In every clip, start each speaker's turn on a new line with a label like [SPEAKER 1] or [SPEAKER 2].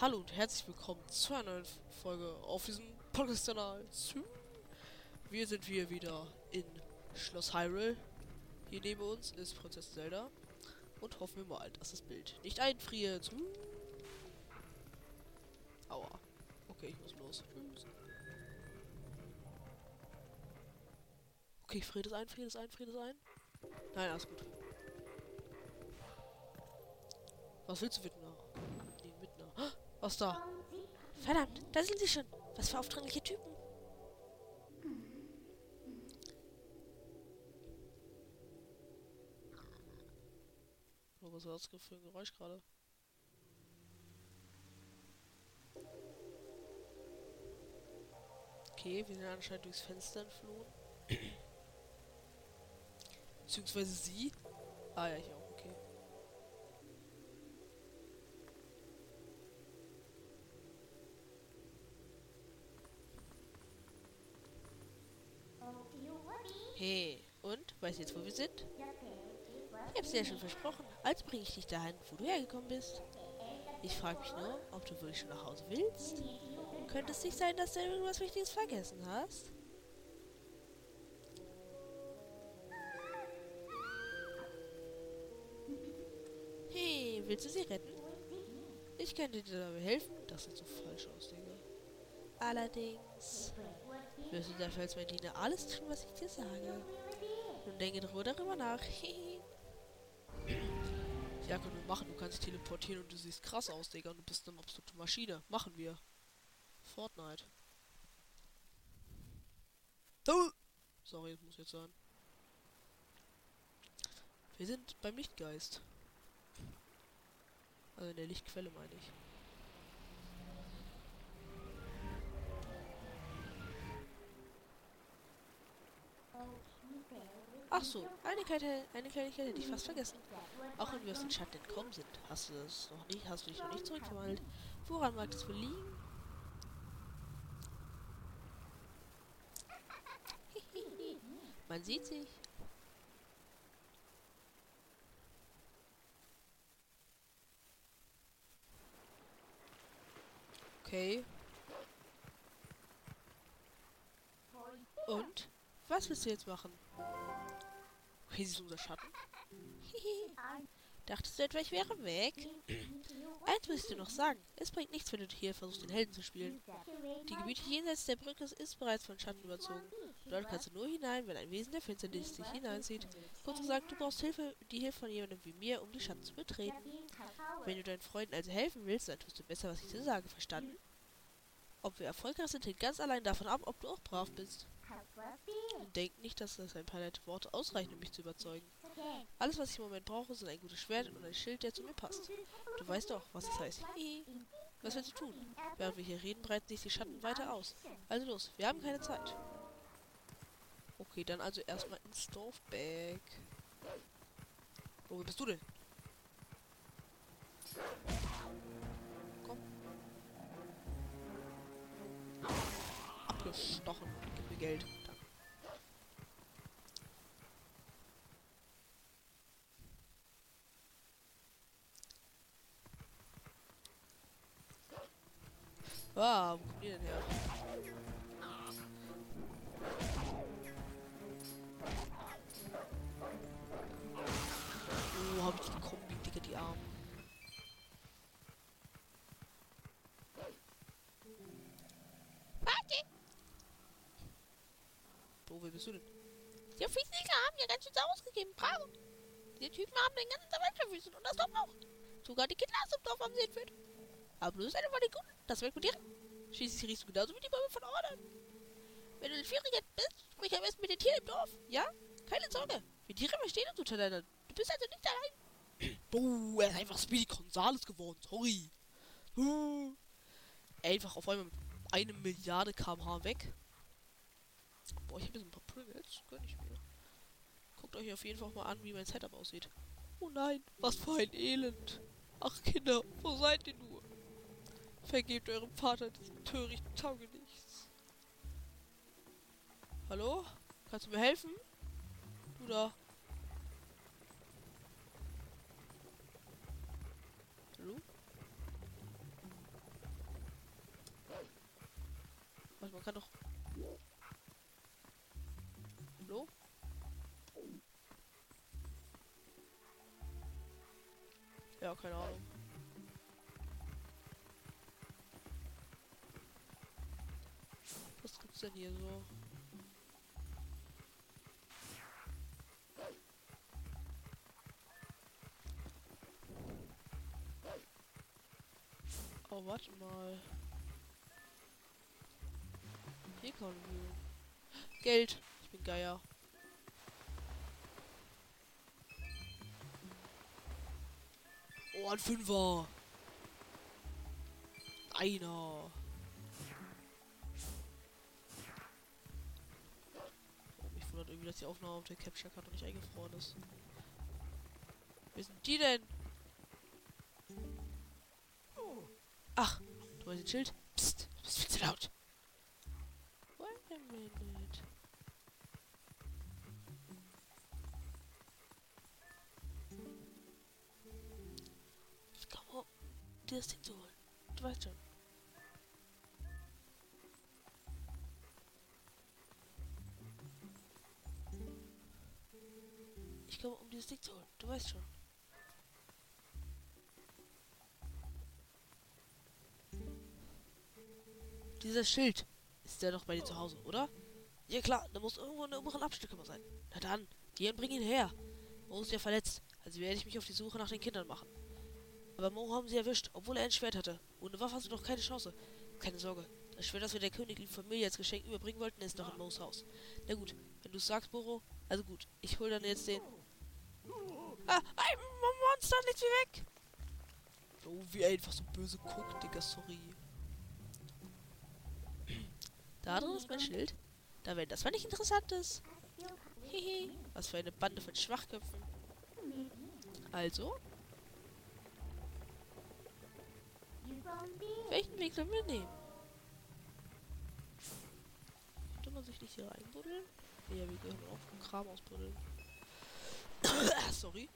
[SPEAKER 1] Hallo und herzlich willkommen zu einer neuen Folge auf diesem Podcast-Kanal. Wir sind hier wieder in Schloss Hyrule. Hier neben uns ist Prinzessin Zelda. Und hoffen wir mal, dass das Bild nicht einfriert. Aua. Okay, ich muss los. Okay, friert es ein, friert es ein, friert es ein. Nein, alles gut. Was willst du, Wittner? Nee, Wittner. Was da?
[SPEAKER 2] Verdammt, da sind sie schon. Was für aufdringliche Typen.
[SPEAKER 1] Oh, was war das für ein Geräusch gerade? Okay, wir sind anscheinend durchs Fenster entflohen. Beziehungsweise sie. Ah ja, ich auch, du jetzt, wo wir sind? Ich hab's dir ja schon versprochen. Also bringe ich dich dahin, wo du hergekommen bist. Ich frage mich nur, ob du wirklich schon nach Hause willst. Könnte es nicht sein, dass du irgendwas Wichtiges vergessen hast? Hey, willst du sie retten? Ich könnte dir dabei helfen. Das sieht so falsch aus, Digga. Allerdings wirst du dafür als mein Diener alles tun, was ich dir sage. Nun denke darüber nach. ja, können wir machen. Du kannst teleportieren und du siehst krass aus, Digga. Und du bist eine absolute Maschine. Machen wir. Fortnite. Oh! Sorry, das muss jetzt sein. Wir sind beim Lichtgeist. Also in der Lichtquelle meine ich. Ach so, eine Kleinigkeit, eine Kleinigkeit hätte ich fast vergessen. Auch wenn wir aus dem Schatten entkommen sind, hast du das noch nicht, hast du dich noch nicht zurückverwandelt. Woran mag das wohl liegen? Man sieht sich. Okay. Und? Was willst du jetzt machen? Okay, sie ist unser Schatten. Dachtest du etwa, ich wäre weg? Eins ich dir noch sagen. Es bringt nichts, wenn du hier versuchst, den Helden zu spielen. Die Gebiete jenseits der Brücke ist bereits von Schatten überzogen. Dort kannst du nur hinein, wenn ein Wesen der Finsternis dich hineinzieht. Kurz gesagt, du brauchst Hilfe, die Hilfe von jemandem wie mir, um die Schatten zu betreten. Wenn du deinen Freunden also helfen willst, dann tust du besser, was ich dir sage. Verstanden? Ob wir erfolgreich sind, hängt ganz allein davon ab, ob du auch brav bist. Und denk nicht, dass das ein paar nette Worte ausreichen, um mich zu überzeugen. Alles, was ich im Moment brauche, sind ein gutes Schwert und ein Schild, der zu mir passt. Du weißt doch, was das heißt. Was willst du tun? Während wir hier reden, breiten sich die Schatten weiter aus. Also los, wir haben keine Zeit. Okay, dann also erstmal ins Dorfback. Wo bist du denn? Komm. Abgestochen. Geld. Ah, wo kommt ihr denn her? Wo, bist du denn?
[SPEAKER 2] Die Physiker haben ja ganz schön ausgegeben. Bravo! Die Typen haben den ganzen Welt verwüstet und das Dorf auch. Sogar die Kinder aus dem Dorf haben sie entführt. Aber bist eine von den Guten. Das rekrutieren. Schließlich riechst du genauso wie die Bäume von Orden. Wenn du in Schwierigkeit bist, sprich am besten mit den Tieren im Dorf. Ja? Keine Sorge. Wir Tiere verstehen uns untereinander. Du bist also nicht allein.
[SPEAKER 1] Boah, er ist einfach Speedy Gonzales geworden. Sorry. Huh. Einfach auf einmal eine Milliarde kmh weg. Boah, ich habe ein paar Privates. Gönn ich mir. Guckt euch auf jeden Fall mal an, wie mein Setup aussieht. Oh nein, was für ein Elend. Ach Kinder, wo seid ihr nur? Vergebt eurem Vater diesen törichten Taugenichts. Hallo? Kannst du mir helfen? Du da. Hallo? Was, man kann doch Ja, keine Ahnung. Was gibt's denn hier so? Oh, warte mal. Hier kann Geld. Ich bin Geier. Oh, ein Fünfer. Einer. Oh, mich wundert irgendwie, dass die Aufnahme auf der Capture-Karte nicht eingefroren ist. Wer sind die denn? Ach, du hast ein Schild? Psst, du bist viel zu laut. Wait a minute. Dir das Ding zu holen. Du weißt schon. Ich komme, um dieses Ding zu holen. Du weißt schon. Dieser Schild ist der doch bei dir zu Hause, oder? Ja klar, da muss irgendwo eine oberen Abstücke sein. Na dann, geh und bring ihn her. Mo ist ja verletzt, also werde ich mich auf die Suche nach den Kindern machen. Aber Mo haben sie erwischt, obwohl er ein Schwert hatte. Ohne Waffe hast du doch keine Chance. Keine Sorge, das Schwert, das wir der königlichen Familie als Geschenk überbringen wollten, ist noch in Mo's Haus. Na gut, wenn du sagst, Boro, also gut, ich hol dann jetzt den... Ah, ein Monster, nicht wie weg! Oh, wie er einfach so böse guckt, Digga, sorry. Da drin ist mein Schild. Da wäre das, wenn nicht interessant ist. Hehe. Was für eine Bande von Schwachköpfen. Also. Welchen Weg sollen wir nehmen? Könnte man sich nicht hier reinbuddeln? Ja, wir können auch Kram ausbuddeln. Sorry.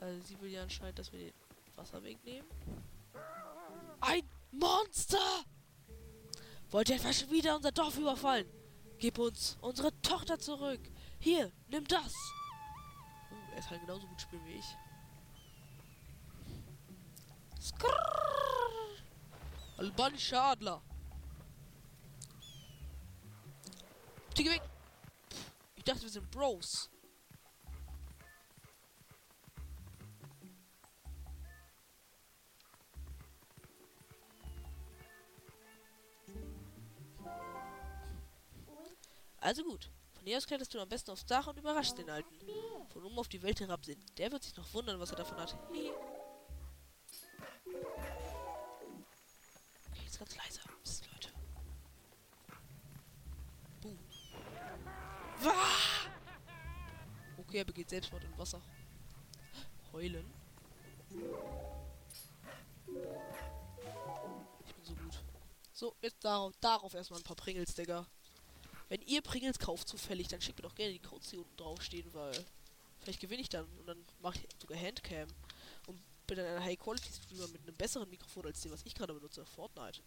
[SPEAKER 1] Also sie will ja anscheinend, dass wir den Wasserweg nehmen. Monster! Wollt ihr etwa schon wieder unser Dorf überfallen? Gib uns unsere Tochter zurück. Hier, nimm das. Oh, er kann genauso gut spielen wie ich. Skrrr. Albanischer Adler. Die weg. Ich dachte, wir sind Bros. Also gut. Von hier aus kletterst du am besten aufs Dach und überraschst den Alten. Von oben auf die Welt herabsehen. Der wird sich noch wundern, was er davon hat. Okay, jetzt ganz leise. Psst, Leute. Boom. Wah! Okay, er begeht Selbstmord im Wasser. Heulen. Ich bin so gut. So, jetzt darauf, darauf erstmal ein paar Pringles, Digga. Wenn ihr Pringles kauft zufällig, dann schickt mir doch gerne die Codes, die unten draufstehen, weil vielleicht gewinne ich dann und dann mache ich sogar Handcam und bin dann ein High-Quality-Streamer mit einem besseren Mikrofon als dem, was ich gerade benutze, Fortnite.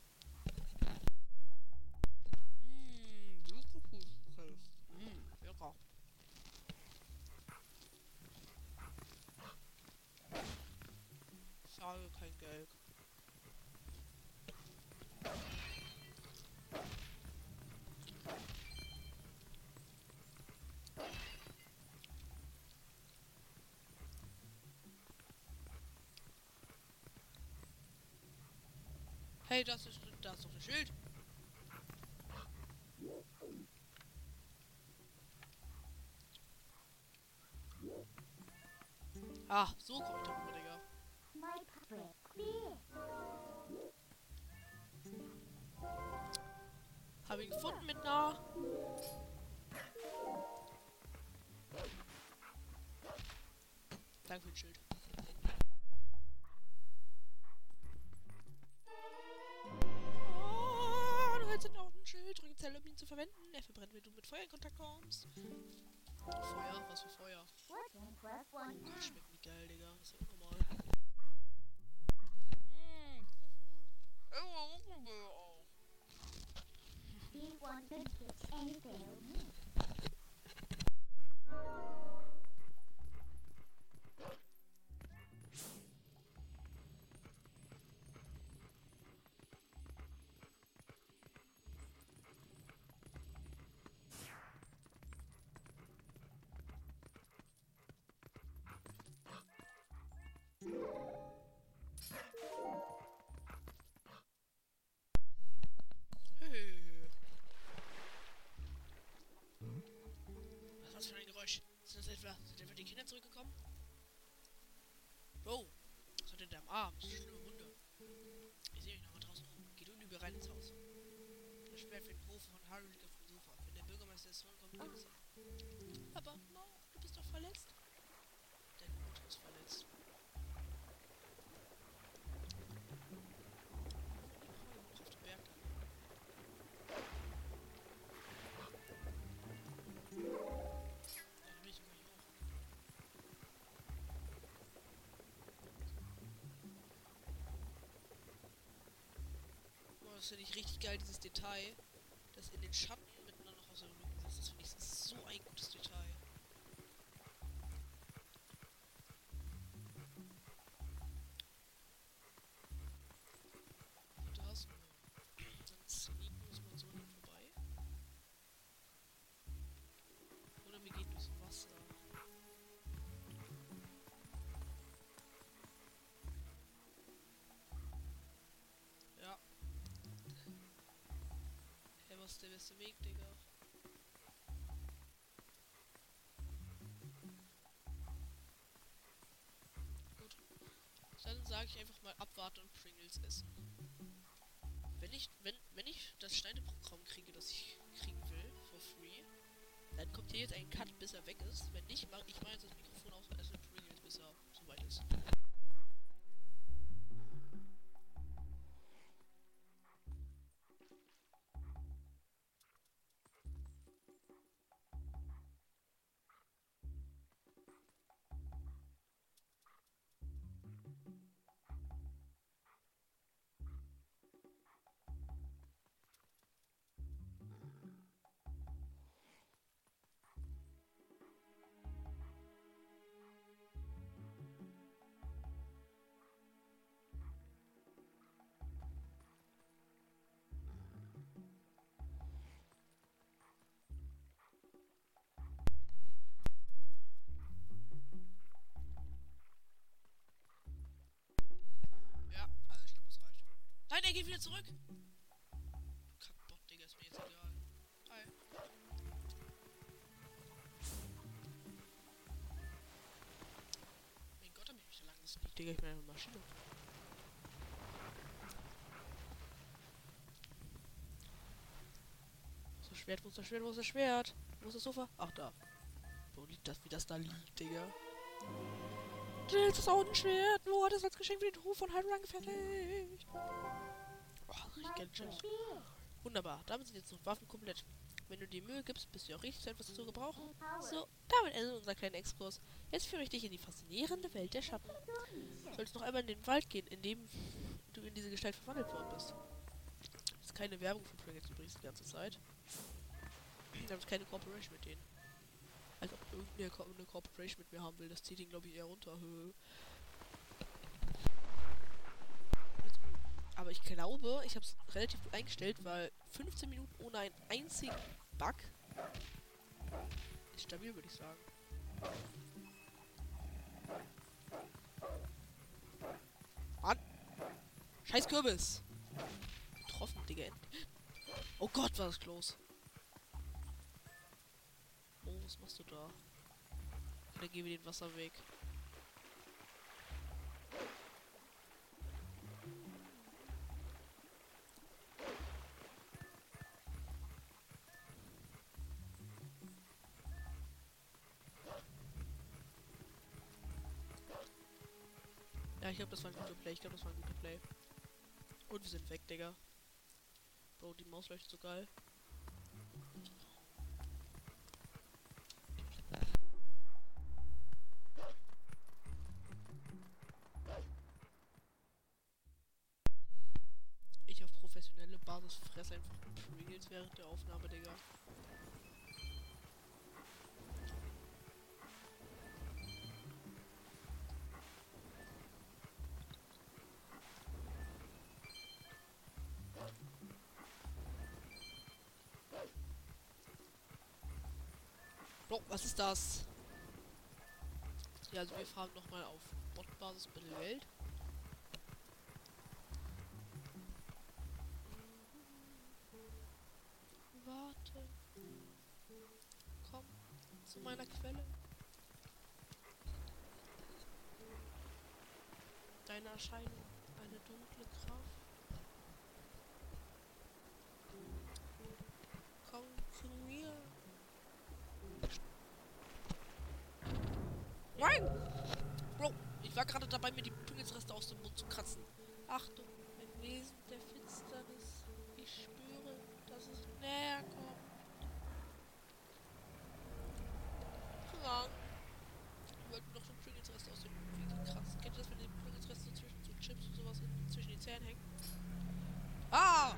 [SPEAKER 1] Schade, kein Geld. Hey, das ist, das ist doch Schild. Ah, so komme ich darüber, Digga. Habe ihn gefunden mit einer. Danke für Schild. Zelle, um ihn zu verwenden. Er verbrennt, wenn du mit Feuer in Kontakt kommst. Feuer? Was für Feuer? Oh Gott, schmeckt nicht geil, Digga. Das ist unnormal. Mmh.
[SPEAKER 3] Do you want to get anything?
[SPEAKER 1] Den dem Sofa. Wenn der Bürgermeister des Sohn kommt, es ihn. Aber, Mo, du bist doch verletzt. Deine Mutter ist verletzt. Auf dem Berg da. Ja, da bin ich immer hier. Oh, das finde ich richtig geil, dieses Detail. In den Schatten miteinander noch aus der Rücken sitzt. Das finde ich so ein gutes Detail. Der beste Weg, Digga? Gut. Dann sage ich einfach mal abwarten und Pringles essen. Wenn ich, wenn, wenn ich das Schneideprogramm kriege, das ich kriegen will, for free, dann kommt hier jetzt ein Cut, bis er weg ist. Wenn nicht, mache ich mal jetzt das Mikrofon aus und Nein, er geht wieder zurück. Kackbot, Digga, ist mir jetzt egal. Hi. Mein Gott, hab ich mich da lang gesneakt, Digga, ich bin eine Maschine. Ist das Schwert, wo ist das Schwert, wo ist das Schwert? Wo ist das Sofa? Ach, da. Wo liegt das, wie das da liegt, Digga? Das Augenschwert. Wo hat es als Geschenk für den Hof von Hyrule angefertigt? Oh. Wunderbar, damit sind jetzt noch Waffen komplett. Wenn du dir Mühe gibst, bist du auch richtig zu etwas zu gebrauchen. So, damit endet unser kleiner Exkurs. Jetzt führe ich dich in die faszinierende Welt der Schatten. Du sollst noch einmal in den Wald gehen, in dem du in diese Gestalt verwandelt worden bist. Das ist keine Werbung für Pringles übrigens die ganze Zeit. Wir haben keine Cooperation mit denen. Als ob irgendeine eine Corporation mit mir haben will. Das zieht ihn, glaube ich, eher runter. Aber ich glaube, ich habe es relativ gut eingestellt, weil 15 Minuten ohne einen einzigen Bug ist stabil, würde ich sagen. Mann! Scheiß Kürbis! Getroffen, Digga. Oh Gott, war das close. Oh, was machst du da? Dann gehen wir den Wasserweg. Das war ein guter Play. Ich glaube, das war ein guter Play. Und wir sind weg, Digga. Bro, die Maus leuchtet so geil. Ich auf professionelle Basis fresse einfach Pringles während der Aufnahme, Digga. Bro, was ist das? Ja, also wir fahren nochmal auf Bot-Basis Mittelwelt. Warte. Komm zu meiner Quelle. Deine Erscheinung, eine dunkle Kraft. Komm zu mir. Nein! Bro, ich war gerade dabei, mir die Pringles-Reste aus dem Mund zu kratzen. Achtung, ein Wesen der Finsternis. Ich spüre, dass es näher kommt. Krank. Ich wollte noch so Pringles-Reste aus dem Mund kratzen. Kennt ihr das, wenn die Pringles-Reste so zwischen so Chips und sowas in, zwischen den Zähnen hängen? Ah!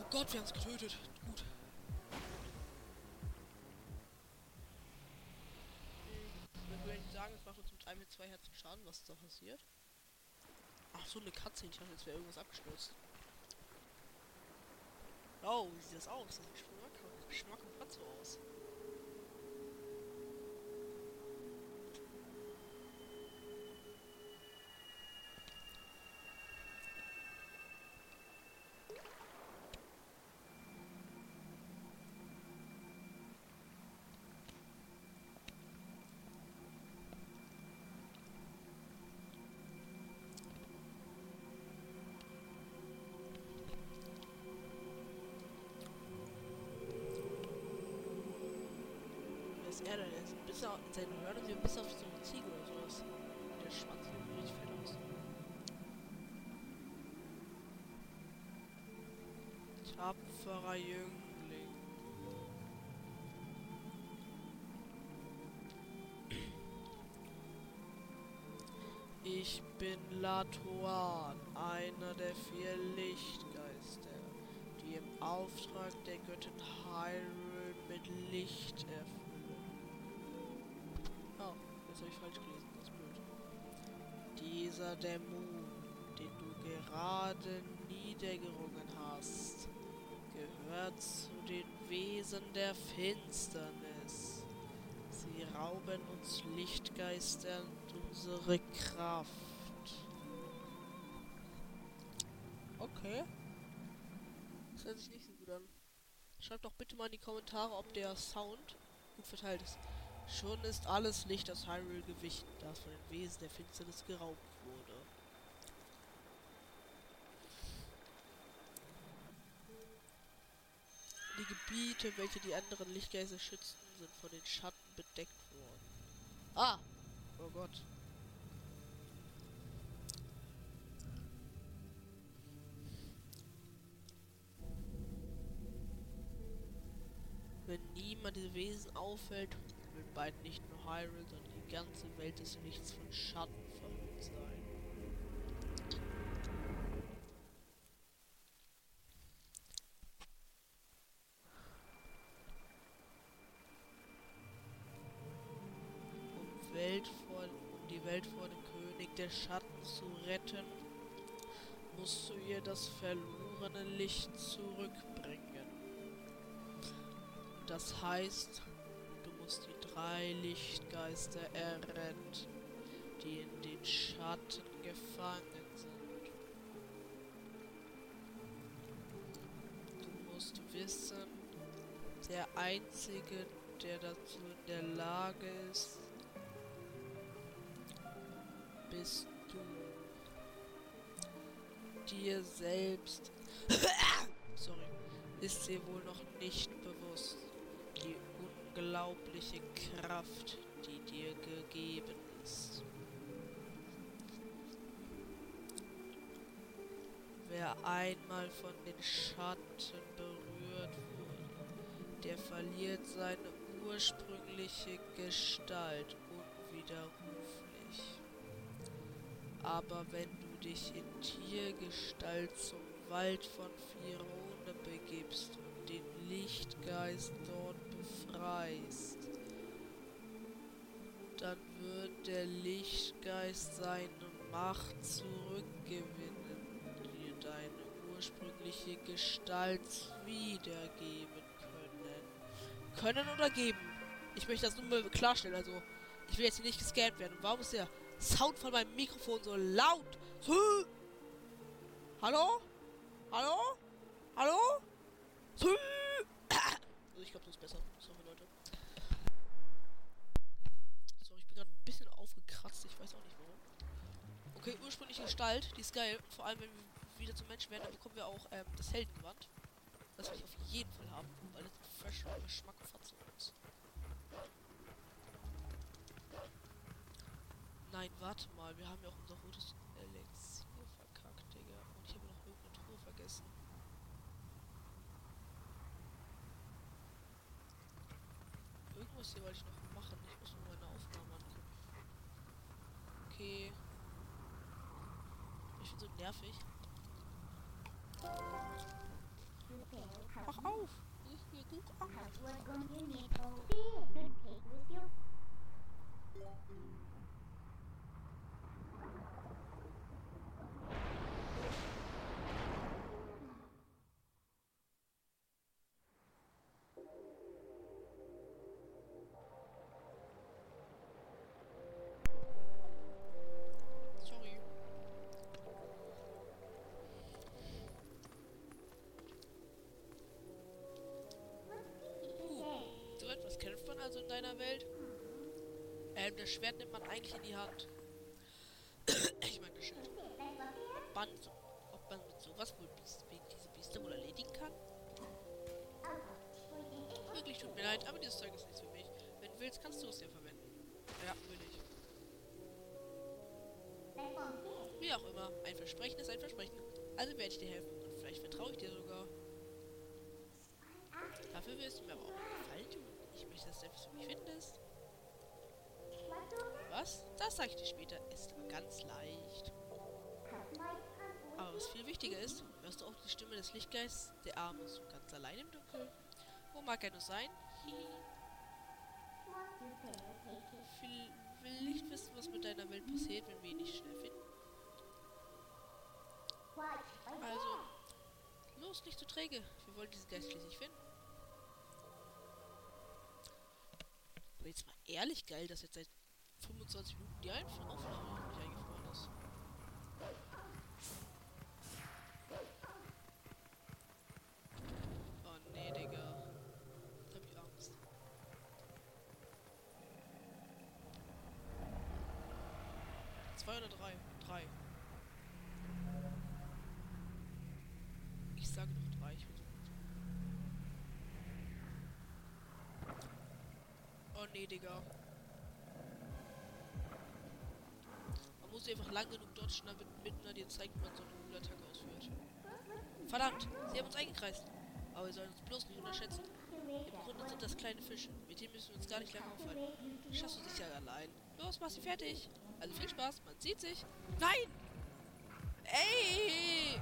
[SPEAKER 1] Oh Gott, wir haben es getötet. Gut. Wir würden sagen, es macht uns mit 3 mit 2 Herzen Schaden. Was da passiert? Ach, so eine Katze. Ich dachte, jetzt wäre irgendwas abgestürzt. Oh, wie sieht das aus? Das sieht Geschmack, Geschmack und so ist er denn jetzt? Bis auf in seinen Hörner sieht bis auf so eine Ziege oder sowas. Der Schwanz sieht richtig fett aus. Tapferer Jüngling. Ich bin Latuan, einer der vier Lichtgeister, die im Auftrag der Göttin Hyrule mit Licht erfüllen. Jetzt habe ich falsch gelesen, das ist blöd. Dieser Dämon, den du gerade niedergerungen hast, gehört zu den Wesen der Finsternis. Sie rauben uns Lichtgeistern unsere Kraft. Okay. Das hört sich nicht so gut an. Schreibt doch bitte mal in die Kommentare, ob der Sound gut verteilt ist. Schon ist alles Licht aus Hyrule gewichen, das von den Wesen der Finsternis geraubt wurde. Die Gebiete, welche die anderen Lichtgeister schützten, sind von den Schatten bedeckt worden. Ah! Oh Gott. Wenn niemand diese Wesen auffällt, wird bald nicht nur Hyrule, sondern die ganze Welt des Lichts von Schatten verhüllt sein. Um, Welt vor, um die Welt vor dem König der Schatten zu retten, musst du ihr das verlorene Licht zurückbringen. Das heißt, du musst die drei Lichtgeister erretten, die in den Schatten gefangen sind. Du musst wissen, der Einzige, der dazu in der Lage ist, bist du. Dir selbst. Sorry. Ist dir wohl noch nicht bewusst die unglaubliche Kraft, die dir gegeben ist. Wer einmal von den Schatten berührt wurde, der verliert seine ursprüngliche Gestalt unwiderruflich. Aber wenn du dich in Tiergestalt zum Wald von Firone begibst und den Lichtgeist dort befreist, dann wird der Lichtgeist seine Macht zurückgewinnen, dir deine ursprüngliche Gestalt wiedergeben können. Können oder geben? Ich möchte das nur mal klarstellen, also ich will jetzt hier nicht gescannt werden. Warum ist der Sound von meinem Mikrofon so laut? Hallo? Hallo? Hallo? Also ich glaube, das ist besser. Sorry, Leute. Sorry, ich bin gerade ein bisschen aufgekratzt. Weiß auch nicht warum. Okay, ursprüngliche Gestalt. Die ist geil. Vor allem, wenn wir wieder zum Menschen werden, dann bekommen wir auch ähm, das Heldengewand. Das will ich auf jeden Fall haben, weil das fresh Geschmack und Fatzen ist. Nein, warte mal. Wir haben ja auch unser rotes Elixier verkackt, Digga. Und ich habe noch irgendeine Truhe vergessen. Irgendwas hier wollte ich noch machen. Ich muss mir meine Aufnahmen angucken. Okay. Ich bin so nervig. Mach auf! Ich auf. Also in deiner Welt? Ähm, das Schwert nimmt man eigentlich in die Hand. ich meine das Schild. Ob man, so, ob man mit sowas wohl diese Bieste wohl erledigen kann? Wirklich tut mir leid, aber dieses Zeug ist nichts für mich. Wenn du willst, kannst du es ja verwenden. Ja, will ich. Wie auch immer, ein Versprechen ist ein Versprechen. Also werde ich dir helfen und vielleicht vertraue ich dir sogar. Dafür wirst du mir aber auch. Ich dass du mich findest. Was? Das sage ich dir später. Ist ganz leicht. Aber was viel wichtiger ist, hörst du auch die Stimme des Lichtgeists, der Arme so ganz allein im Dunkeln. Wo mag er nur sein? Hihi. Viel will nicht wissen, was mit deiner Welt passiert, wenn wir ihn nicht schnell finden. Also, los, nicht zu träge. Wir wollen diesen Geist schließlich finden. Aber jetzt mal ehrlich geil, dass jetzt seit 25 Minuten die Aufnahme nicht eingefroren ist. Oh nee, Digga. Jetzt hab ich Angst. Zwei oder drei? Drei. Ich sage doch drei. Ich will Oh nee, Digga. Man muss einfach lang genug dodgen, damit Midna dir zeigt, wie man so eine coole Attacke ausführt. Verdammt, sie haben uns eingekreist. Aber wir sollen uns bloß nicht unterschätzen. Im Grunde sind das kleine Fische. Mit denen müssen wir uns gar nicht lange aufhalten. Schaffst du dich ja allein. Los, mach sie fertig. Also viel Spaß, man sieht sich. Nein! Ey!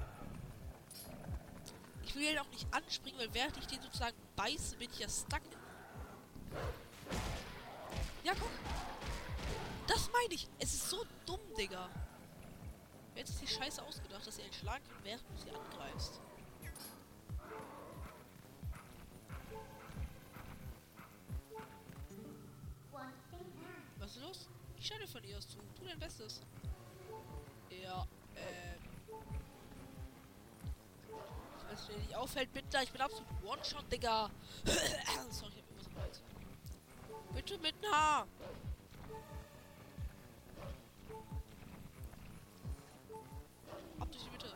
[SPEAKER 1] Ich will ihn auch nicht anspringen, weil während ich den sozusagen beiße, bin ich ja stuck. Ja, guck. Das meine ich. Es ist so dumm, Digga. Wer hat sich die Scheiße ausgedacht, dass sie einen schlagen kann, während du sie angreifst? Was ist los? Ich dir von ihr aus zu. Tu dein Bestes. Ja, ähm. Was dir nicht auffällt, bitte. Ich bin absolut One-Shot, Digga. Sorry, ich hab irgendwas im Hals. Bitte mit einem Haar. Ab durch die Mitte.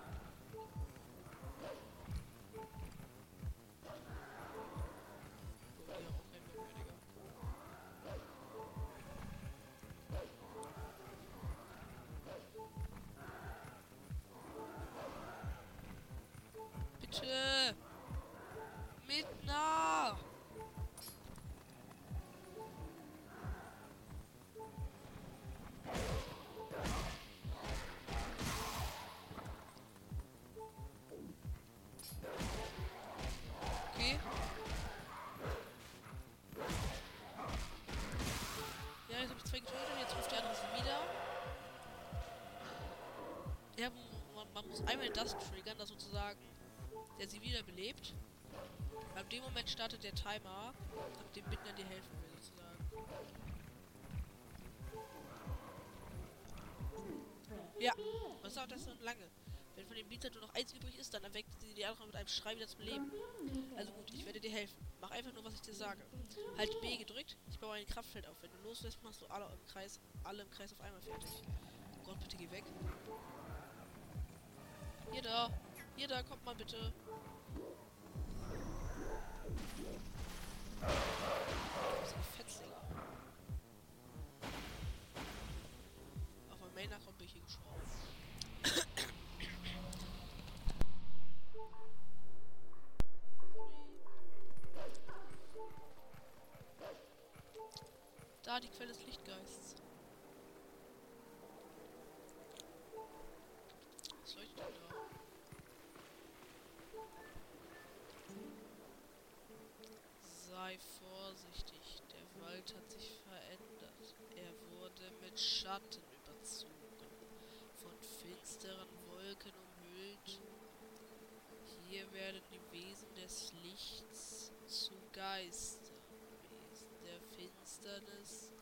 [SPEAKER 1] Bitte. Mit nah. Muss einmal das triggern, dass sozusagen der sie wiederbelebt. Ab dem Moment startet der Timer, ab dem Bittner dir helfen will, sozusagen. Ja, was dauert das so lange? Wenn von dem Beats nur noch eins übrig ist, dann erweckt sie die andere mit einem Schrei wieder zum Leben. Also gut, ich werde dir helfen. Mach einfach nur, was ich dir sage. Halt B gedrückt, ich baue ein Kraftfeld auf. Wenn du loslässt, machst du alle im Kreis, alle im Kreis auf einmal fertig. Oh Gott, bitte geh weg. Hier da, hier da, kommt mal bitte. Das ist Fetzlinge. Auf mein Main-Account bin ich hier gestorben. Da, die Quelle des Lichtgeists. Vorsichtig, der Wald hat sich verändert. Er wurde mit Schatten überzogen, von finsteren Wolken umhüllt. Hier werden die Wesen des Lichts zu Geistern. Wesen der Finsternis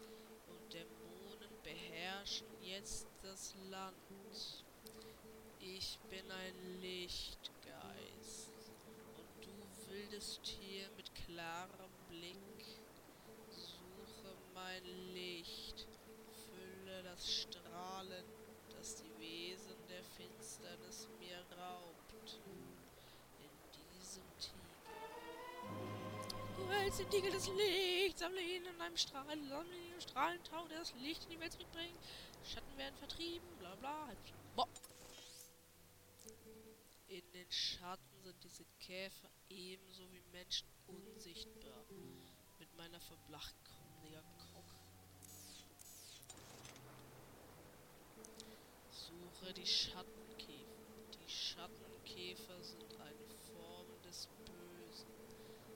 [SPEAKER 1] und Dämonen beherrschen jetzt das Land. Ich bin ein Lichtgeist und du wildes Tier mit klarem Blick. Mein Licht, fülle das Strahlen, das die Wesen der Finsternis mir raubt. In diesem Tiger. Du hältst den Tiegel des Lichts, sammle ihn in einem Strahlen, sammle ihn im Strahlentau, der das Licht in die Welt zurückbringt. Schatten werden vertrieben, bla bla. Boah. In den Schatten sind diese Käfer ebenso wie Menschen unsichtbar. Mit meiner verblachten Digga, Suche die Schattenkäfer. Die Schattenkäfer sind eine Form des Bösen.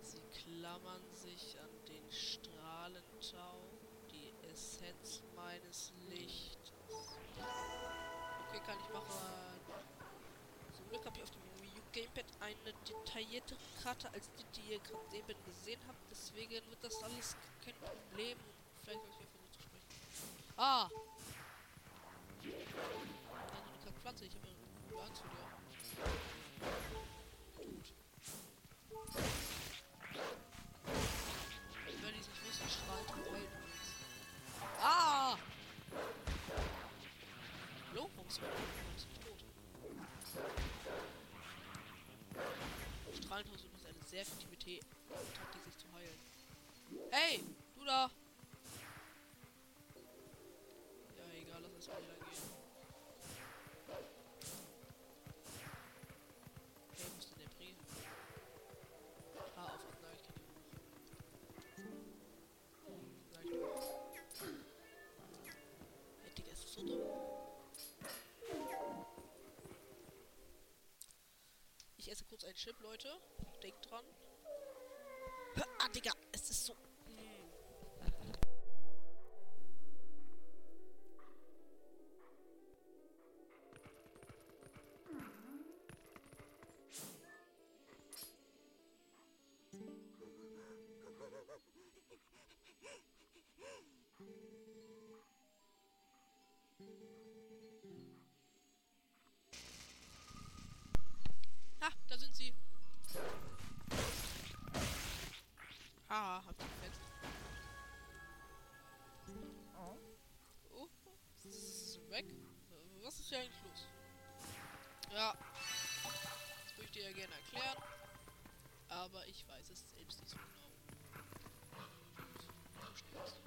[SPEAKER 1] Sie klammern sich an den Strahlentau, die Essenz meines Lichtes. Okay, kann ich machen. Zum Glück habe ich auf dem Wii U Gamepad eine detailliertere Karte als die, die ihr gerade eben gesehen habt. Deswegen wird das alles kein Problem. Vielleicht soll ich hier versuchen zu sprechen. Ah! Pflanze. Ich habe eine Angst vor dir. Gut. Ich nicht wusste, strahlt und heilt übrigens. Ah! Hallo? Warum ist nicht tot? Strahlentau ist übrigens eine sehr T- Taktik, sich zu heilen. Hey! Du da! Ich esse kurz einen Chip, Leute. Denkt dran. Ah, Digga, es ist so. Mm. Ich weiß es selbst nicht so genau. Du stirbst.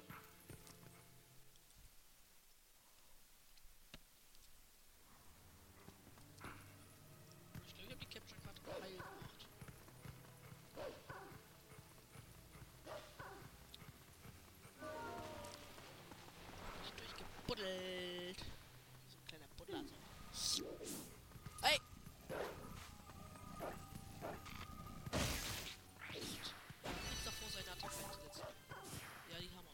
[SPEAKER 1] Ich glaube, ich habe die Capture Card heil gemacht. Nicht durchgebuddelt. So ein kleiner Buddler. So. Hey! Nicht. Kurz davor seine Attacke einzusetzen. Ja, die haben wir.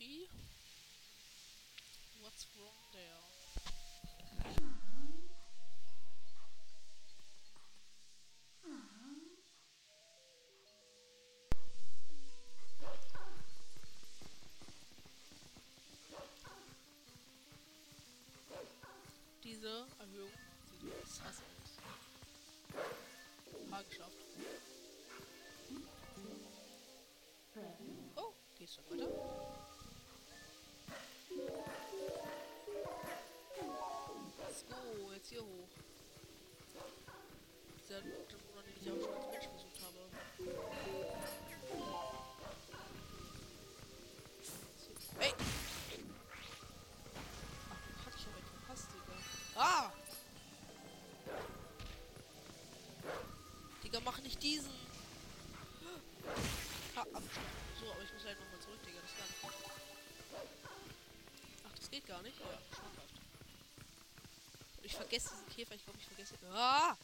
[SPEAKER 1] Sorry. What's wrong there? Diese Erhöhung sieht krass aus. Haar geschafft. Hier hoch. Dieser Jump, den ich auch schon als Mensch versucht habe. Hey! Ach, den hatte ich ja weg verpasst, Digga. Ah! Digga, mach nicht diesen! Ha. So, aber ich muss halt nochmal zurück, Digga. Das war. Ach, das geht gar nicht? Ja, schmackhaft. Und ich vergesse diesen Käfer. Ich glaube, ich vergesse... Ah!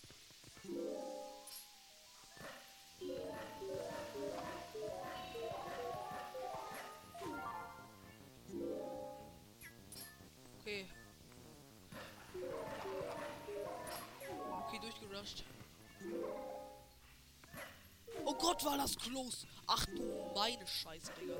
[SPEAKER 1] Okay. Okay, durchgerusht. Oh Gott, war das close. Ach du meine Scheiße, Digga.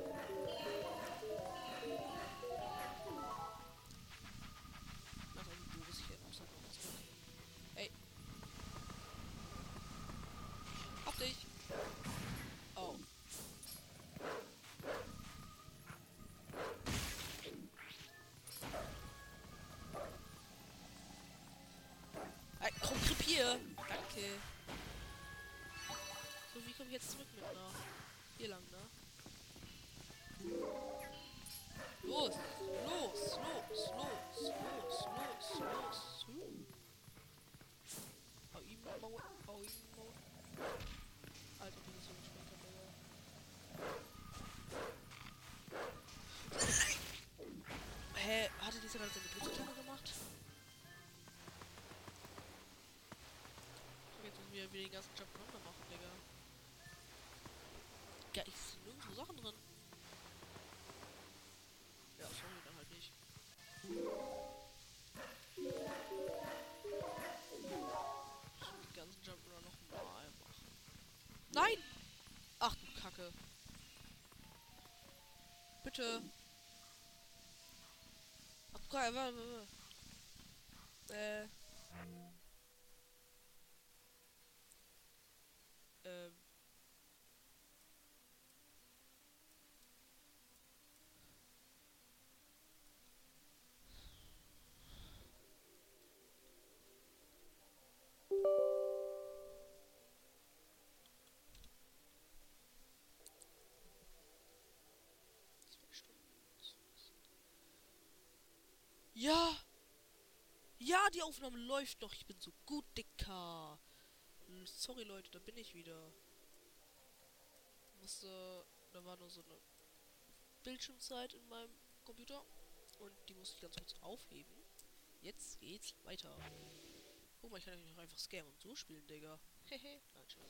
[SPEAKER 1] Komme ich jetzt zurück mit nach? Hier lang, ne? Los! Los! Los! Los! Los! Los! Los! Hau ihm Maul! Hau ihm Maul! Alter, wie so später, Digga. Hä? Hatte dieser gerade seine Blitzattacke gemacht? Jetzt müssen wir wieder den ganzen Jump runter machen, Digga. Ja, ich sind nirgendwo Sachen drin. Ja, sorry, dann halt nicht. Ich will den ganzen Jump oder noch mal machen. Nein! Ach du Kacke. Bitte. Ach, warte, warte, warte. Äh. Ähm. Ja, die Aufnahme läuft noch. Ich bin so gut, Dicker. Sorry, Leute, da bin ich wieder. Musste. Da war nur so eine Bildschirmzeit in meinem Computer. Und die musste ich ganz kurz aufheben. Jetzt geht's weiter. Guck mal, ich kann auch einfach scammen und so spielen, Digga. Hehe. Nein, Spaß.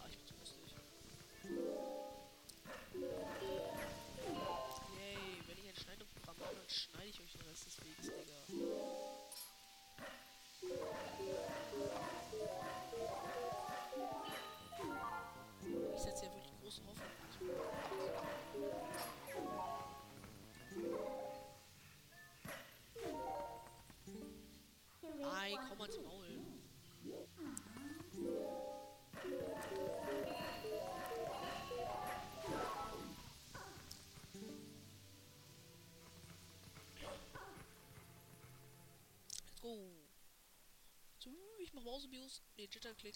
[SPEAKER 1] Ah, ich bin so lustig. Yay, wenn ich ein Schneideprogramm habe, dann schneide ich euch den Rest des Weges, Digga. Yeah. Mausebius. Ne, Jitterklick.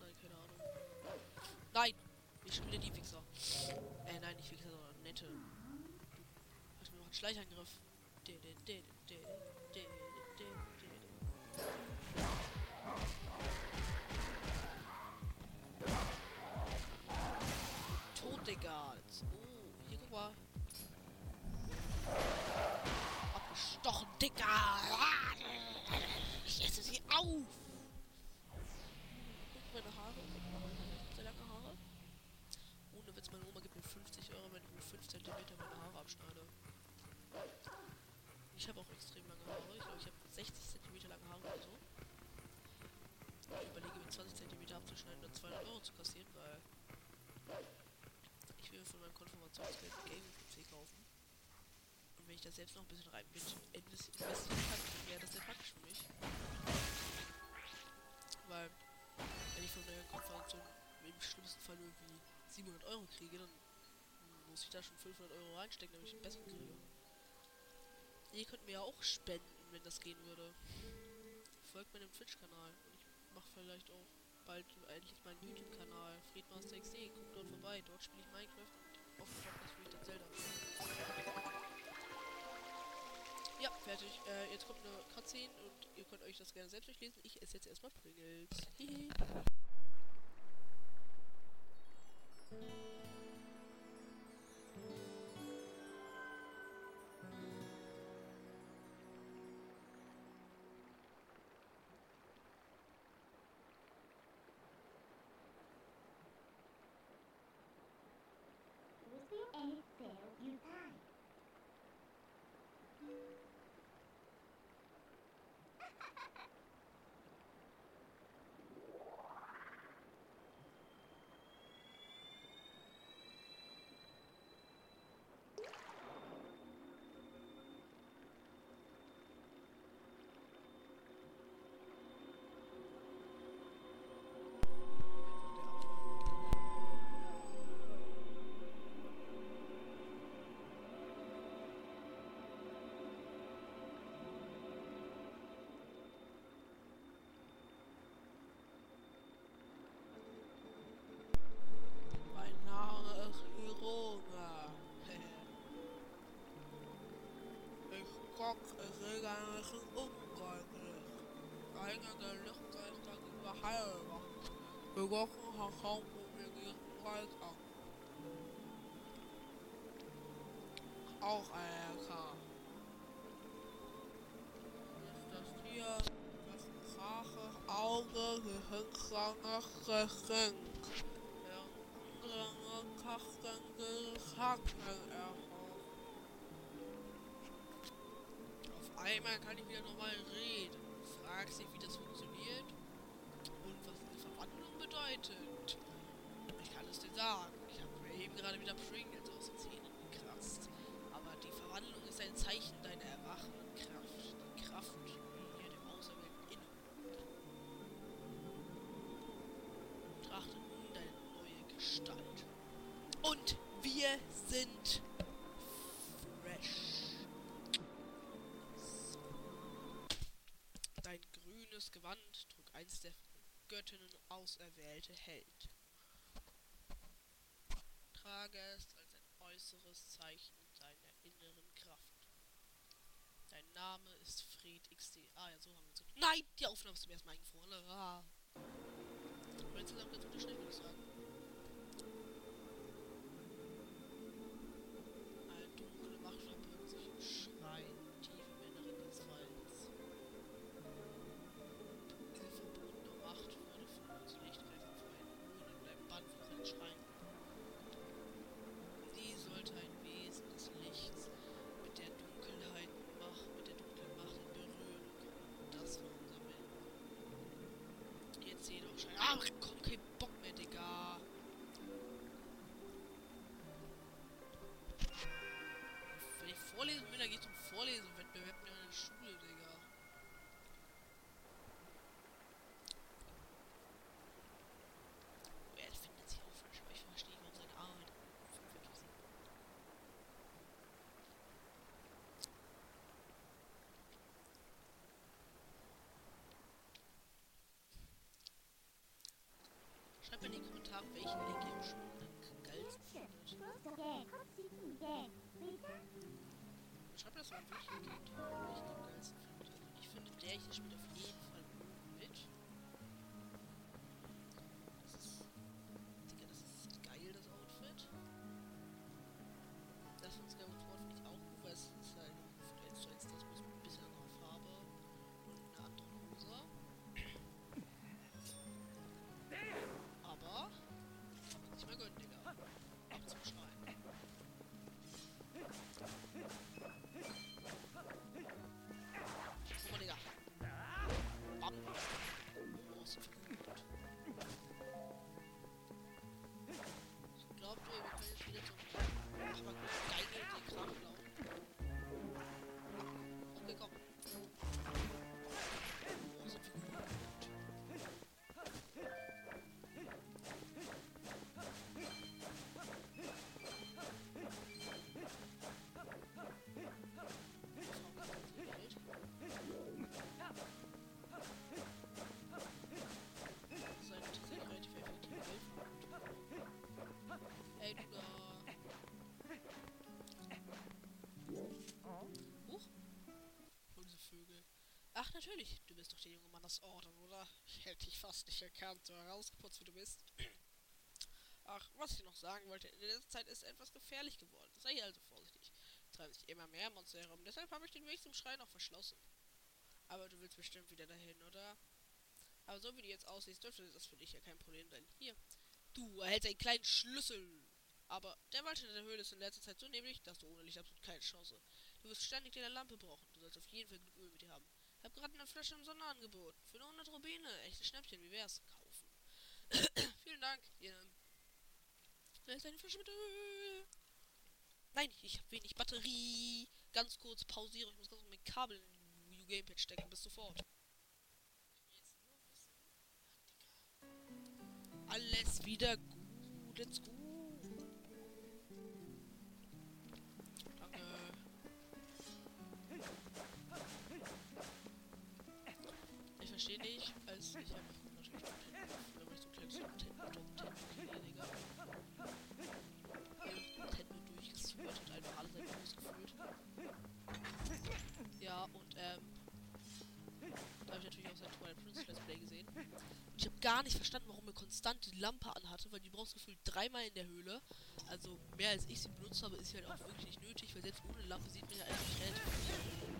[SPEAKER 1] Nein, keine Ahnung. Nein! Ich spiele die Fixer. Äh, nein, nicht Fixer, sondern nette. Du hast mir noch einen Schleichangriff. Tot, Digga. Oh, hier guck mal. Abgestochen, Digga. Ich esse sie auf. Guck meine Haare. Sehr lange Haare. Ohne Witz, meine Oma gibt mir 50 Euro, wenn ich mir 5 cm meine Haare Ich habe auch extrem lange Haare. Ich glaube, ich habe 60 cm lange Haare oder so. Ich überlege, mit 20 cm abzuschneiden und 200 Euro zu kassieren, weil ich will von meinem Konfirmationsgeld einen Gaming-PC kaufen. Und wenn ich da selbst noch ein bisschen rein mit invest- investieren kann, wäre das sehr praktisch für mich. Weil, wenn ich von der Konfirmation im schlimmsten Fall irgendwie 700 Euro kriege, dann muss ich da schon 500 Euro reinstecken, damit ich einen besseren kriege. Ihr könnt mir ja auch spenden, wenn das gehen würde. Folgt meinem Twitch-Kanal und ich mache vielleicht auch bald endlich meinen YouTube-Kanal FriedmasterXD. Guckt dort vorbei, dort spiele ich Minecraft und spiele ich dann Zelda. Ja, fertig. Äh, jetzt kommt eine Cutscene und ihr könnt euch das gerne selbst durchlesen. Ich esse jetzt erstmal Pringles. Gehen Reis an. Auch ein. Ist das hier das Sprache, Auge, Gehirnschlange, Geschenk. Auf einmal kann ich wieder normal reden. Fragt sich, wie das funktioniert und was diese Bedeutet. Ich kann es dir sagen. Ich habe mir eben gerade wieder Pringles auserwählte Held. Trage es als ein äußeres Zeichen deiner inneren Kraft. Dein Name ist Fred XD. Ah ja, so haben wir es. Nein, die Aufnahme ist zum ersten Mal eingefroren. Ah. Ganz unterschrieben, würde ich sagen. 10 Uhr schon. Ah, komm, kein Bock mehr, Digga. Wenn ich Vorlesen, will, dann geht es um Vorlesen-Wettbewerb. Ne? Schreibt mir in die Kommentare, welchen Link ihr am geilsten findet. Schreibt das mal welchen ihr am geilsten findet. Ich finde, der hier spielt auf jeden natürlich. Du bist doch der junge Mann aus Orden, oder? Ich hätte dich fast nicht erkannt, so herausgeputzt wie du bist. Ach, was ich noch sagen wollte, in letzter Zeit ist etwas gefährlich geworden. Sei also vorsichtig. Es treiben sich immer mehr Monster herum, deshalb habe ich den Weg zum Schrein auch verschlossen. Aber du willst bestimmt wieder dahin, oder? Aber so wie du jetzt aussiehst, dürfte das für dich ja kein Problem sein. Hier, du erhältst einen kleinen Schlüssel. Aber der Wald in der Höhle ist in letzter Zeit so nämlich, dass du ohne Licht absolut keine Chance. Du wirst ständig deine Lampe brauchen. Du sollst auf jeden Fall genug Öl mit dir haben. Ich habe gerade eine Flasche im Sonderangebot. Für nur 100 Rubine. Echtes Schnäppchen, wie wär's? Kaufen. Vielen Dank. Hier, da ist eine Flasche Öl. Nein, ich habe wenig Batterie. Ganz kurz pausiere. Ich muss ganz kurz mein Kabel in den Gamepad stecken. Bis sofort. Alles wieder gut. Let's go. Verstehe nicht, als ich habe natürlich wenn ich so kleines Nintendo Nintendo Digga. Nintendo durchgeführt und einfach alle selber ausgefüllt. Ja, und ähm. Da habe ich natürlich auch sein Twilight Princess Let's Play gesehen. Und ich habe gar nicht verstanden, warum er konstant die Lampe anhatte, weil die brauchst gefühlt dreimal in der Höhle. Also mehr als ich sie benutzt habe, ist sie halt auch wirklich nicht nötig, weil selbst ohne Lampe sieht man ja eigentlich relativ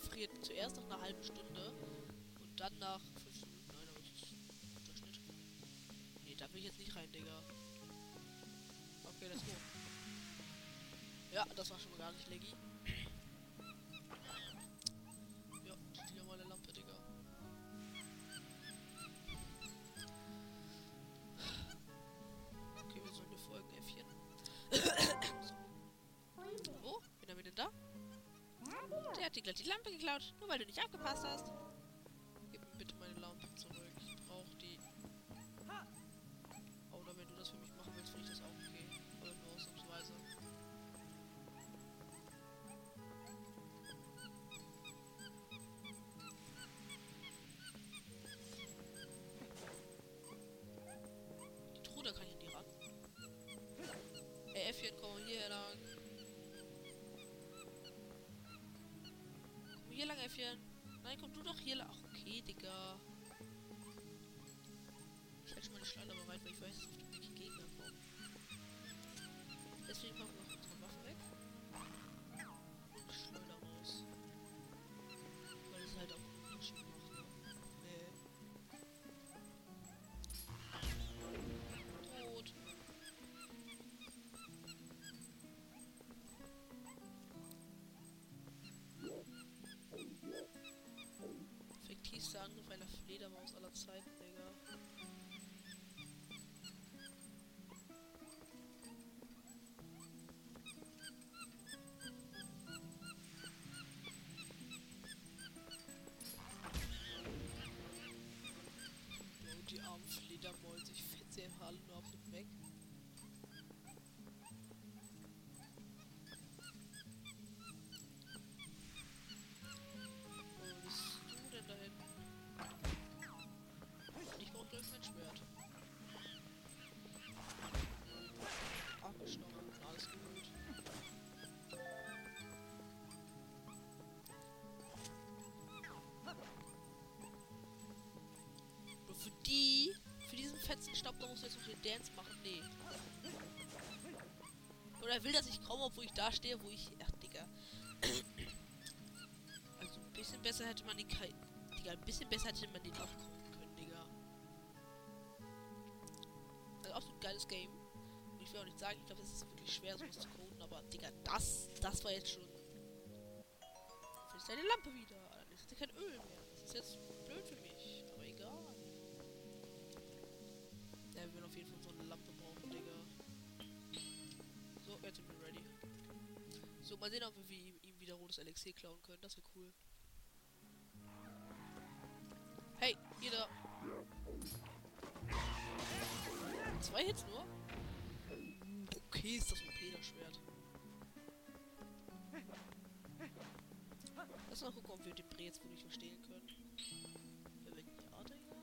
[SPEAKER 1] friert zuerst nach einer halben Stunde und dann nach 15 Minuten. Nein, aber das ist Durchschnitt. Nee, da will ich jetzt nicht rein, Digga. Okay, let's go. Ja, das war schon mal gar nicht leggy. Gleich die Lampe geklaut, nur weil du nicht aufgepasst hast. Lang. Ach, okay, Digga. Ich halte schon mal die Schleiter bereit, weil ich weiß, dass auf dem Gegner kommen. Deswegen machen wir Effektivster Angriff einer Fledermaus aller Zeiten, Digga. Die armen fetzen Staub, da musst du jetzt noch den Dance machen. Nee. Oder er will, dass ich komme, obwohl ich da stehe, wo ich. Ach, Digga. Also ein bisschen besser hätte man den Kai. Digga, ein bisschen besser hätte man den auch kommen können, Digga. Also absolut geiles Game. Und ich will auch nicht sagen, ich glaube, es ist wirklich schwer, sowas zu coden, aber Digga, das, das war jetzt schon. Jetzt ist deine Lampe wieder. Jetzt ist ja kein Öl mehr. Das ist jetzt Sind wir ready. So, mal sehen, ob wir wie- ihm wieder rotes Elixier klauen können. Das wäre cool. Hey, ihr da. Zwei Hits nur? Okay, ist das ein Peter-Schwert. Lass mal gucken, ob wir den Bre jetzt wirklich verstehen können. Wenn wir ja, Digga.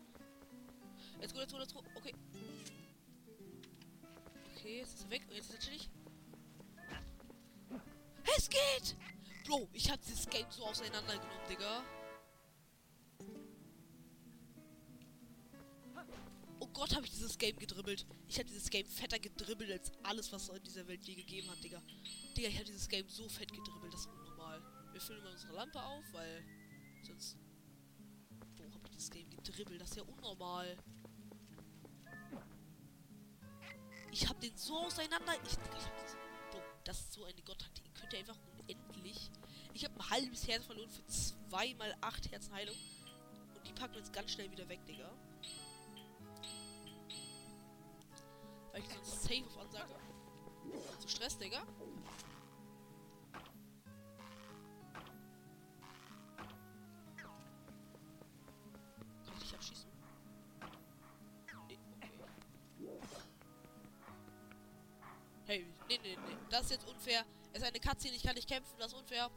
[SPEAKER 1] Jetzt gut, jetzt gut, jetzt gut. Okay. Okay, jetzt ist er weg. Jetzt ist er chillig. Es geht! Bro, ich hab dieses Game so auseinandergenommen, Digga. Oh Gott, habe ich dieses Game gedribbelt. Ich habe dieses Game fetter gedribbelt als alles, was es in dieser Welt je gegeben hat, Digga. Digga, ich habe dieses Game so fett gedribbelt, das ist unnormal. Wir füllen mal unsere Lampe auf, weil sonst... Wo habe ich dieses Game gedribbelt? Das ist ja unnormal. Ich habe den so auseinander... Ich, Digga, ich hab das... Ist so eine Gottheit. Die könnt ihr einfach unendlich... Ich habe ein halbes Herz verloren für 2 mal 8 Herzenheilung. Und die packen wir jetzt ganz schnell wieder weg, Digga. Weil ich sonst safe auf Ansage. Zu Stress, Digga. Nee, nee, nee. Das ist jetzt unfair. Es ist eine Cutscene, ich kann nicht kämpfen, das ist unfair.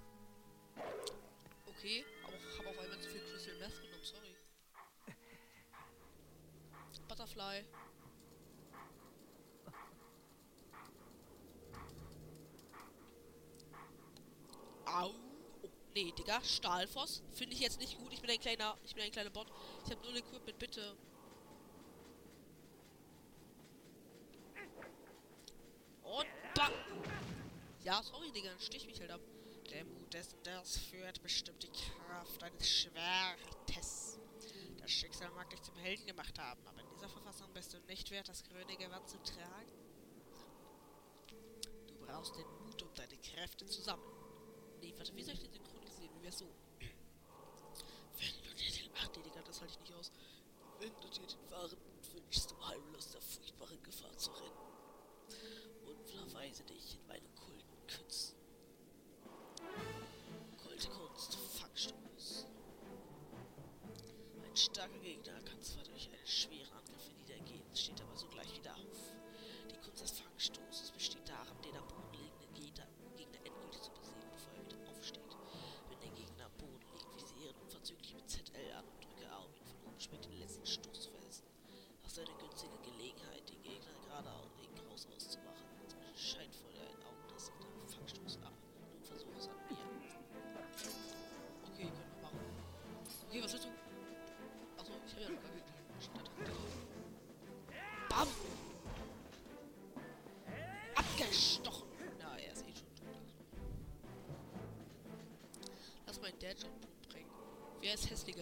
[SPEAKER 1] Okay, aber ich habe auf einmal zu viel Crystal Meth genommen, sorry. Butterfly. Au. Oh, nee, Digga. Stahlfoss. Finde ich jetzt nicht gut. Ich bin ein kleiner. Ich bin ein kleiner Bot. Ich habe null Equipment, bitte. Und bam. Ja, sorry, Digga. Dann stich mich halt ab. Der Mut dessen, das führt bestimmt die Kraft eines Schwertes. Das Schicksal mag dich zum Helden gemacht haben, aber in dieser Verfassung bist du nicht wert, das grüne Gewand zu tragen. Du brauchst den Mut, um deine Kräfte zu sammeln. Nee, warte, wie soll ich den synchronisieren? Wie wär's so? Wenn du dir den... Ach, nee, Digga, das halte ich nicht aus. Wenn du dir den wahren Mut wünschst, um heillos der furchtbaren Gefahr zu rennen. Und verweise dich in meine Kunst, Fangstoß. Ein starker Gegner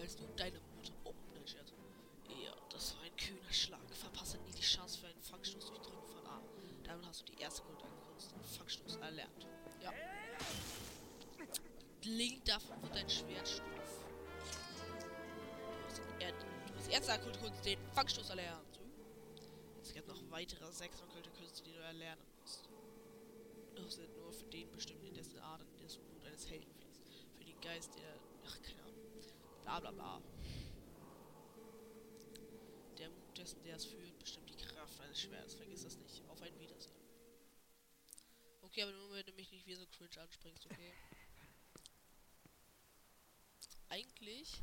[SPEAKER 1] Hässlicher als und deine Mutter? Oh, nein, Scherz. Ja, das war ein kühner Schlag. Verpasse nie die Chance für einen Fangstoß durch Drücken von A. Damit hast du die erste Grundlagenkunst, den Fangstoß, erlernt. Ja. Link davon wird dein Schwert. Du hast, er, du hast erste okkulte Kunst, den Fangstoß erlernt. Es gibt noch weitere sechs okkulte Künste, die du erlernen musst. Das sind nur für den bestimmt, in dessen Adern das Blut eines Helden fließt. Für den Geist, der. Ach, keine Ahnung. Bla bla bla. Der Mut dessen, der es führt, bestimmt die Kraft eines Schwertes. Vergiss das nicht. Auf ein Wiedersehen. Okay, aber nur wenn du mich nicht wie so cringe anspringst, okay? Eigentlich.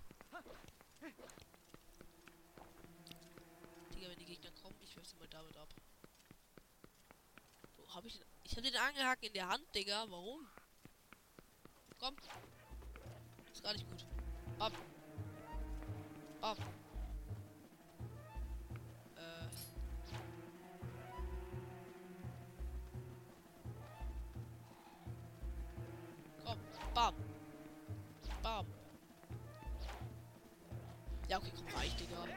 [SPEAKER 1] Digga, wenn die Gegner kommen, ich werfe sie mal damit ab. Wo hab ich den? Ich hab den Angelhaken in der Hand, Digga. Warum? Komm. Ist gar nicht gut. Ab. Ab. Äh. Komm. Bam. Bam. Ja, okay, komm, reicht, Digga.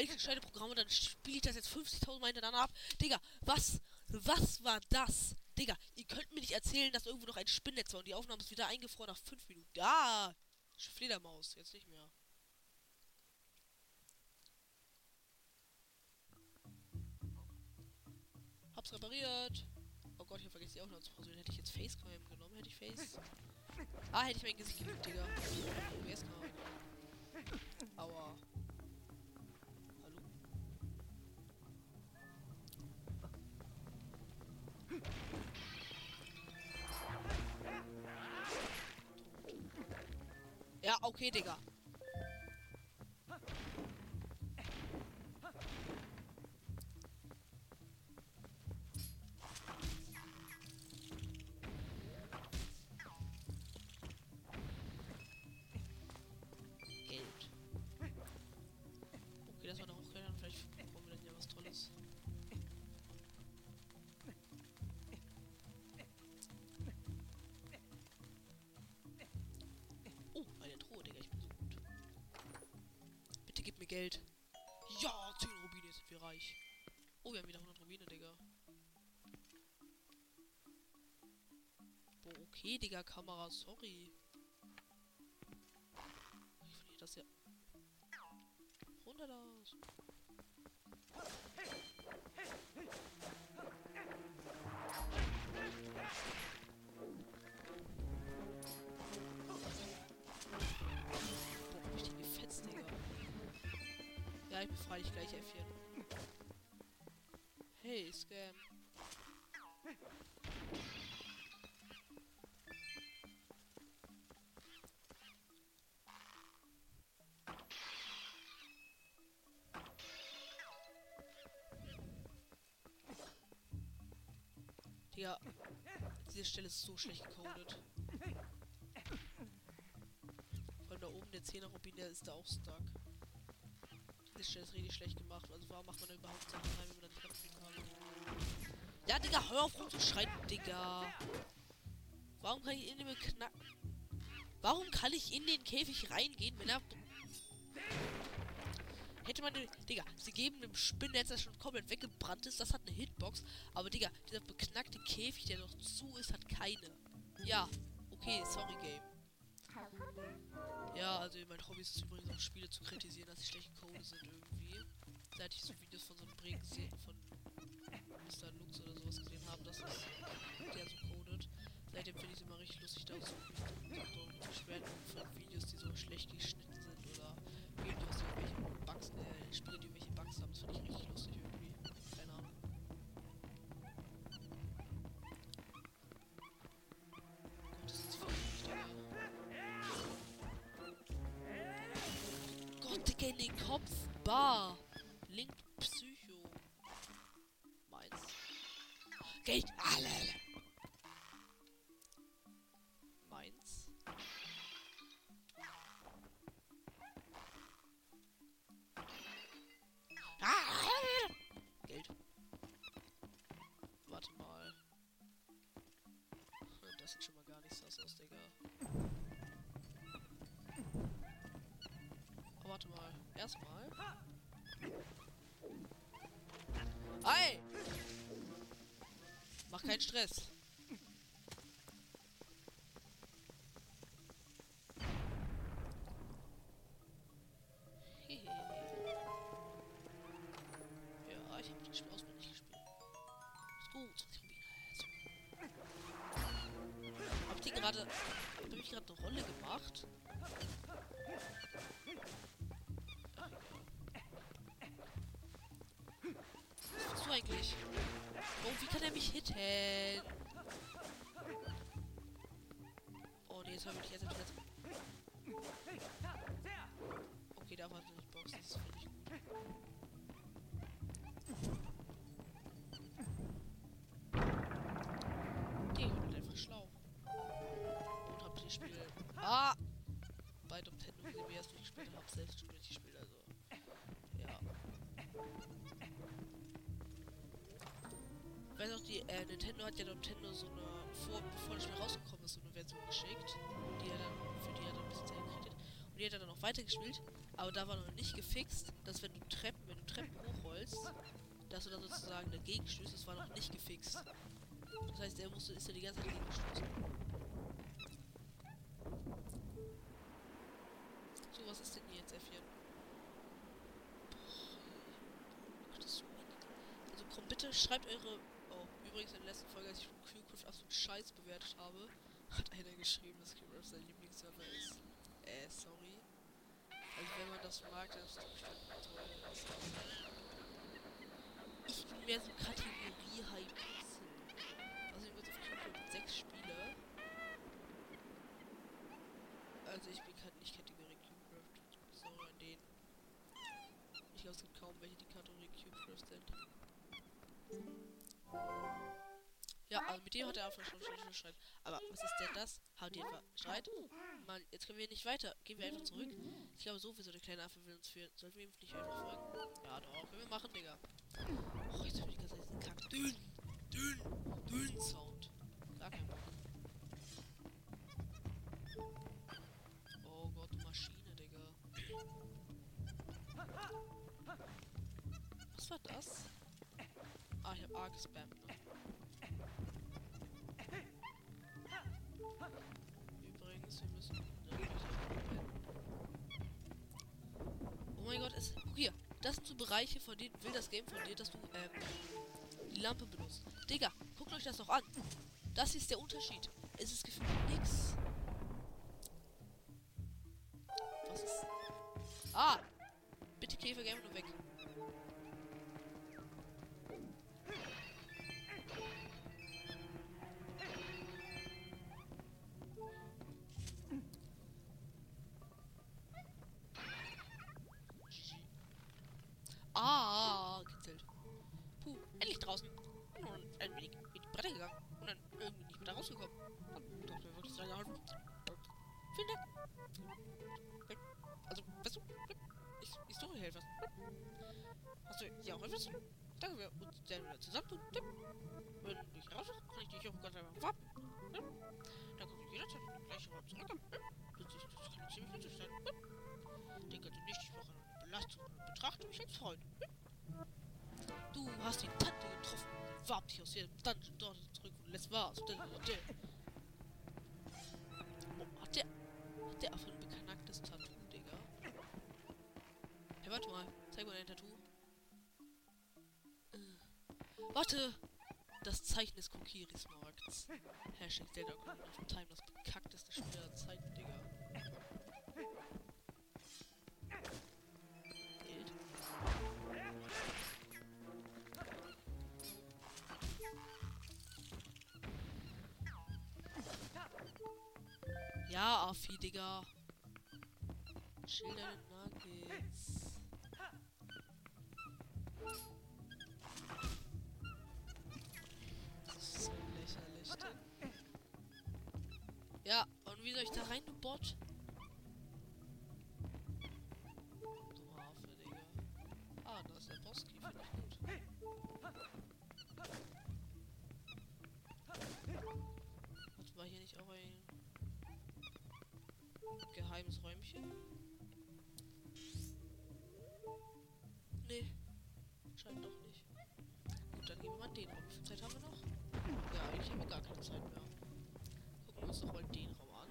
[SPEAKER 1] Welches gescheite Programm und dann spiele ich das jetzt 50.000 Mal hintereinander ab. Digga, was? Was war das? Digga, ihr könnt mir nicht erzählen, dass irgendwo noch ein Spinnnetz war und die Aufnahme ist wieder eingefroren nach 5 Minuten. Da! Fledermaus, jetzt nicht mehr. Hab's repariert. Oh Gott, ich hab vergessen die Aufnahme zu pausieren. Hätte ich jetzt Facecam genommen, hätte ich Face. Ah, hätte ich mein Gesicht geliebt, Digga. OBS-Kamera. Aua. Okay, Digga. Reich. Oh, wir haben wieder 100 Rubine, Digga. Boah, okay, Digga, Kamera, sorry. Digga, diese Stelle ist so schlecht gecodet. Von da oben der 10er Rubin, der ist da auch stuck. Diese Stelle ist richtig schlecht gemacht. Also warum macht man da überhaupt Sachen rein, wenn man da abspielen kann? Ja, Digga, hör auf rumzuschreien, Digga. Warum kann ich in den knack... Warum kann ich in den Käfig reingehen, wenn er... Hätte man... Digga, sie geben dem Spinnennetz, das schon komplett weggebrannt ist, das hat eine Hitbox. Aber, Digga, dieser beknackte Käfig, der noch zu ist, hat keine. Ja, okay, sorry, Game. Ja, also mein Hobby ist es übrigens auch Spiele zu kritisieren, dass sie schlecht Code sind irgendwie. Seit ich so Videos von so einem Bregen sehe, von Mr. Lux oder sowas gesehen habe, dass es der so codet. Seitdem finde ich es immer richtig lustig, da so, so beschweren von Videos, die so schlecht geschnitten Videos, die irgendwelche Bugs, äh, Spiele, die irgendwelche Bugs haben. Das finde ich richtig lustig irgendwie. Keine Ahnung. Gott, das ist voll. Gott, Digga, in den Kopf. Bar. Link Psycho. Meins. Geld. Alle. Digga. Oh, warte mal. Erstmal. Hey! Mach keinen Stress. Ich gerade eine Rolle gemacht? Du eigentlich? Oh, wie kann er mich hitten? Oh nee, jetzt habe ich jetzt etwas. Okay, da war nicht Box, das ist völlig gut. Bei Nintendo wie wir erst durchgespielt haben, hab selbst schon durchgespielt, also. Ja. Weiß auch, die äh, Nintendo hat ja Nintendo so eine, vor, bevor das Spiel rausgekommen ist, so eine Version geschickt, die er dann, für die er dann ein bisschen Zeit. Und die hat er dann auch weitergespielt. Aber da war noch nicht gefixt, dass wenn du Treppen, wenn du Treppen hochrollst, dass du dann sozusagen dagegen stößt, das war noch nicht gefixt. Das heißt, er musste, ist ja die ganze Zeit dagegen gestoßen. So, was ist denn hier jetzt F4? Boah, das ist so wenig. Also komm bitte, schreibt eure. Oh, übrigens in der letzten Folge, als ich Q-Craft absolut scheiß bewertet habe, hat einer geschrieben, dass Q-Craft sein Lieblingsserver ist. Äh, sorry. Also wenn man das mag, dann ist das bestimmt toll. Ich bin mehr so Kategorie High Pixel. Also ich jetzt auf Q-Craft 6 Spiele. Also ich bin halt nicht Kategorie Q-Craft. An den. Ich glaube es gibt kaum welche, die Kategorie Q-Craft sind. Ja, also mit dem hat er einfach schon schon Streit. Aber was ist denn das? Haben die etwa Streit? Mann, jetzt können wir nicht weiter. Gehen wir einfach zurück. Ich glaube sowieso, der kleine Affe will uns führen. Sollten wir ihm nicht einfach folgen? Ja, doch. Können wir machen, Digga. Oh, jetzt hab ich gesagt, diesen Kack. Dünn, dünn, dünn Sound. Gar kein Bock. Oh Gott, Maschine, Digga. Was war das? A gespammt? Übrigens, wir müssen. Oh mein Gott, es. Guck hier. Das sind so Bereiche, von denen will das Game von dir, dass du ähm, die Lampe benutzt. Digga, guckt euch das doch an. Das ist der Unterschied. Es ist gefühlt nix. Was ist. Ah! Bitte Käfer, geh warte! Das Zeichen des Kokiris-Markts. Hashtag Zelda Ocarina of Time, das bekackteste Spiel aller Zeiten, Digga. Geld. Ja, Affi, Digga. Chill wie soll ich da rein, du Bot? Dummer Affe, Digga. Ah, da ist der Boski, finde ich gut. Warte, war hier nicht auch ein geheimes Räumchen? Nee. Scheint doch nicht. Gut, dann gehen wir mal den Raum. Wie viel Zeit haben wir noch? Ja, haben wir gar keine Zeit mehr. Gucken wir uns doch mal den Raum an.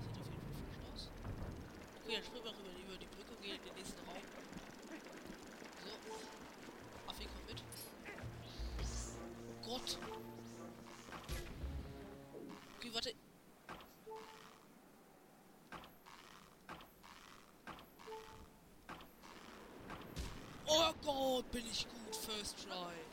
[SPEAKER 1] Sieht auf jeden Fall frisch aus. Okay, springen wir rüber über die Brücke und gehen in den nächsten Raum. So. Affi, komm mit. Gott. Okay, warte. Oh Gott, bin ich gut. First try.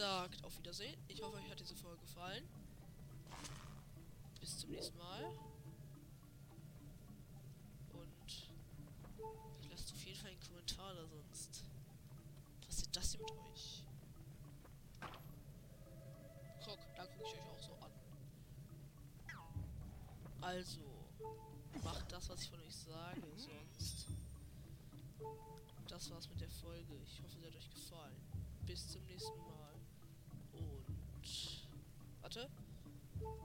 [SPEAKER 1] Sagt auf Wiedersehen. Ich hoffe, euch hat diese Folge gefallen. Bis zum nächsten Mal. Und lasst auf jeden Fall einen Kommentar da sonst. Was ist das hier mit euch? Guck, da gucke ich euch auch so an. Also, macht das, was ich von euch sage, sonst. Das war's mit der Folge. Ich hoffe, sie hat euch gefallen. Bis zum nächsten Mal. Warte. Tschüss.